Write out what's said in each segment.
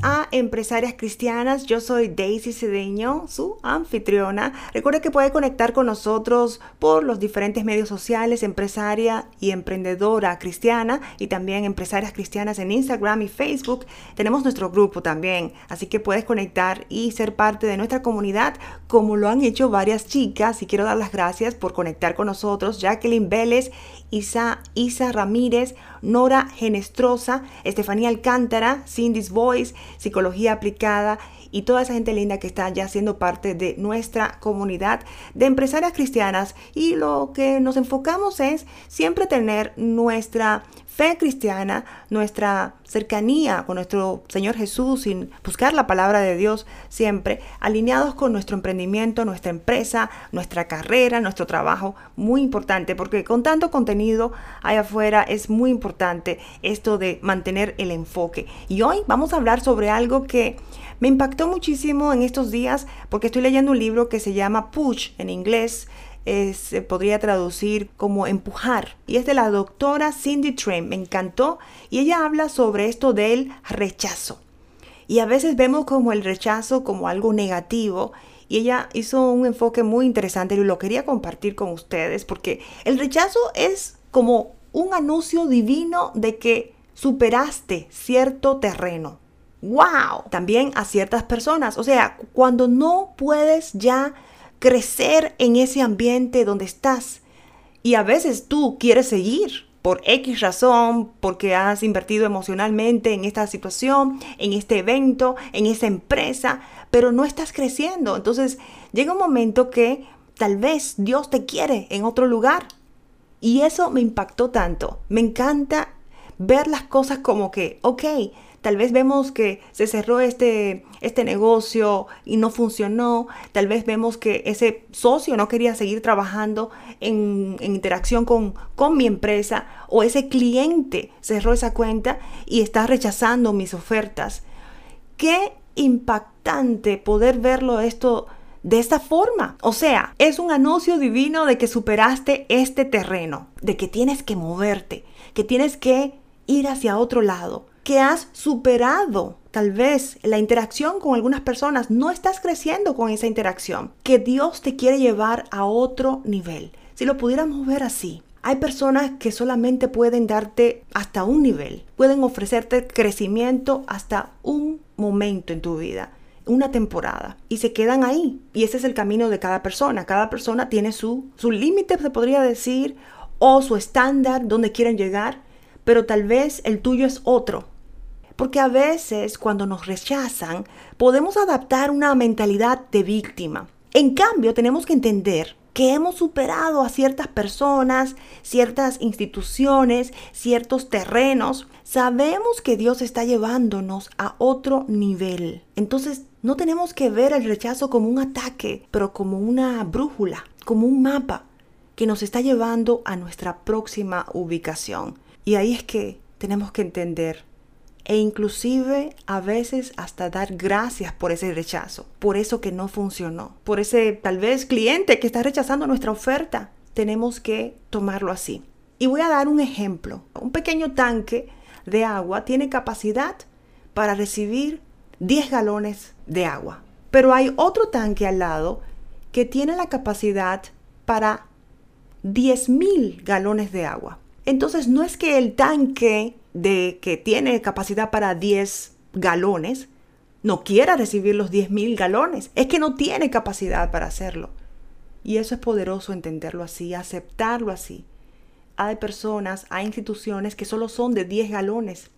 A Empresarias Cristianas. Yo soy Daisy Cedeño, su anfitriona. Recuerde que puede conectar con nosotros por los diferentes medios sociales, empresaria y emprendedora cristiana, y también empresarias cristianas en Instagram y Facebook. Tenemos nuestro grupo también, así que puedes conectar y ser parte de nuestra comunidad, como lo han hecho varias chicas. Y quiero dar las gracias por conectar con nosotros, Jacqueline Vélez, Isa, Isa Ramírez, Nora Genestrosa, Estefanía Alcántara, Cindy's Voice, Psicología Aplicada y toda esa gente linda que está ya siendo parte de nuestra comunidad de empresarias cristianas. Y lo que nos enfocamos es siempre tener nuestra fe cristiana, nuestra cercanía con nuestro Señor Jesús, sin buscar la palabra de Dios siempre, alineados con nuestro emprendimiento, nuestra empresa, nuestra carrera, nuestro trabajo, muy importante, porque con tanto contenido allá afuera es muy importante esto de mantener el enfoque. Y hoy vamos a hablar sobre algo que me impactó muchísimo en estos días, porque estoy leyendo un libro que se llama Push en inglés, se podría traducir como empujar. Y es de la doctora Cindy Train. Me encantó. Y ella habla sobre esto del rechazo. Y a veces vemos como el rechazo como algo negativo. Y ella hizo un enfoque muy interesante y lo quería compartir con ustedes porque el rechazo es como un anuncio divino de que superaste cierto terreno. ¡Wow! También a ciertas personas. O sea, cuando no puedes ya crecer en ese ambiente donde estás. Y a veces tú quieres seguir por X razón, porque has invertido emocionalmente en esta situación, en este evento, en esa empresa, pero no estás creciendo. Entonces llega un momento que tal vez Dios te quiere en otro lugar. Y eso me impactó tanto. Me encanta ver las cosas como que, ok, Tal vez vemos que se cerró este, este negocio y no funcionó. Tal vez vemos que ese socio no quería seguir trabajando en, interacción con, con mi empresa o ese cliente cerró esa cuenta y está rechazando mis ofertas. Qué impactante poder verlo esto de esta forma. O sea, es un anuncio divino de que superaste este terreno, de que tienes que moverte, que tienes que ir hacia otro lado que has superado tal vez la interacción con algunas personas, no estás creciendo con esa interacción, que Dios te quiere llevar a otro nivel. Si lo pudiéramos ver así, hay personas que solamente pueden darte hasta un nivel, pueden ofrecerte crecimiento hasta un momento en tu vida, una temporada, y se quedan ahí. Y ese es el camino de cada persona. Cada persona tiene su, su límite, se podría decir, o su estándar donde quieren llegar, pero tal vez el tuyo es otro. Porque a veces cuando nos rechazan podemos adaptar una mentalidad de víctima. En cambio, tenemos que entender que hemos superado a ciertas personas, ciertas instituciones, ciertos terrenos. Sabemos que Dios está llevándonos a otro nivel. Entonces, no tenemos que ver el rechazo como un ataque, pero como una brújula, como un mapa que nos está llevando a nuestra próxima ubicación. Y ahí es que tenemos que entender e inclusive a veces hasta dar gracias por ese rechazo, por eso que no funcionó, por ese tal vez cliente que está rechazando nuestra oferta. Tenemos que tomarlo así. Y voy a dar un ejemplo. Un pequeño tanque de agua tiene capacidad para recibir 10 galones de agua. Pero hay otro tanque al lado que tiene la capacidad para 10.000 galones de agua. Entonces no es que el tanque de que tiene capacidad para 10 galones no quiera recibir los 10.000 galones. Es que no tiene capacidad para hacerlo. Y eso es poderoso entenderlo así, aceptarlo así. Hay personas, hay instituciones que solo son de 10 galones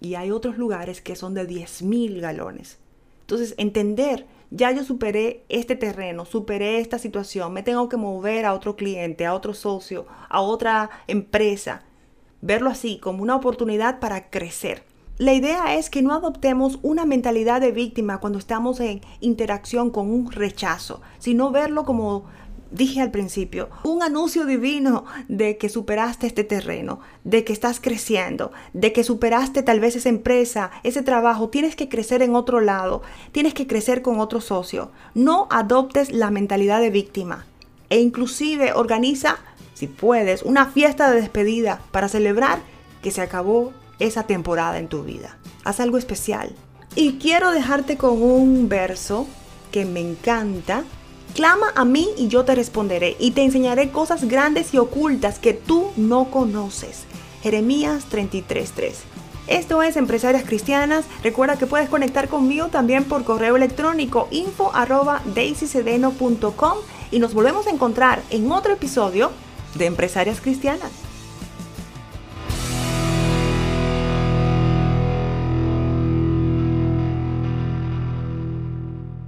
y hay otros lugares que son de 10.000 galones. Entonces, entender, ya yo superé este terreno, superé esta situación, me tengo que mover a otro cliente, a otro socio, a otra empresa verlo así como una oportunidad para crecer. La idea es que no adoptemos una mentalidad de víctima cuando estamos en interacción con un rechazo, sino verlo como dije al principio, un anuncio divino de que superaste este terreno, de que estás creciendo, de que superaste tal vez esa empresa, ese trabajo, tienes que crecer en otro lado, tienes que crecer con otro socio. No adoptes la mentalidad de víctima e inclusive organiza si puedes, una fiesta de despedida para celebrar que se acabó esa temporada en tu vida. Haz algo especial. Y quiero dejarte con un verso que me encanta. Clama a mí y yo te responderé y te enseñaré cosas grandes y ocultas que tú no conoces. Jeremías 33:3. Esto es Empresarias Cristianas. Recuerda que puedes conectar conmigo también por correo electrónico info arroba y nos volvemos a encontrar en otro episodio de Empresarias Cristianas.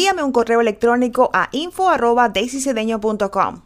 envíame un correo electrónico a info.daisycedeño.com.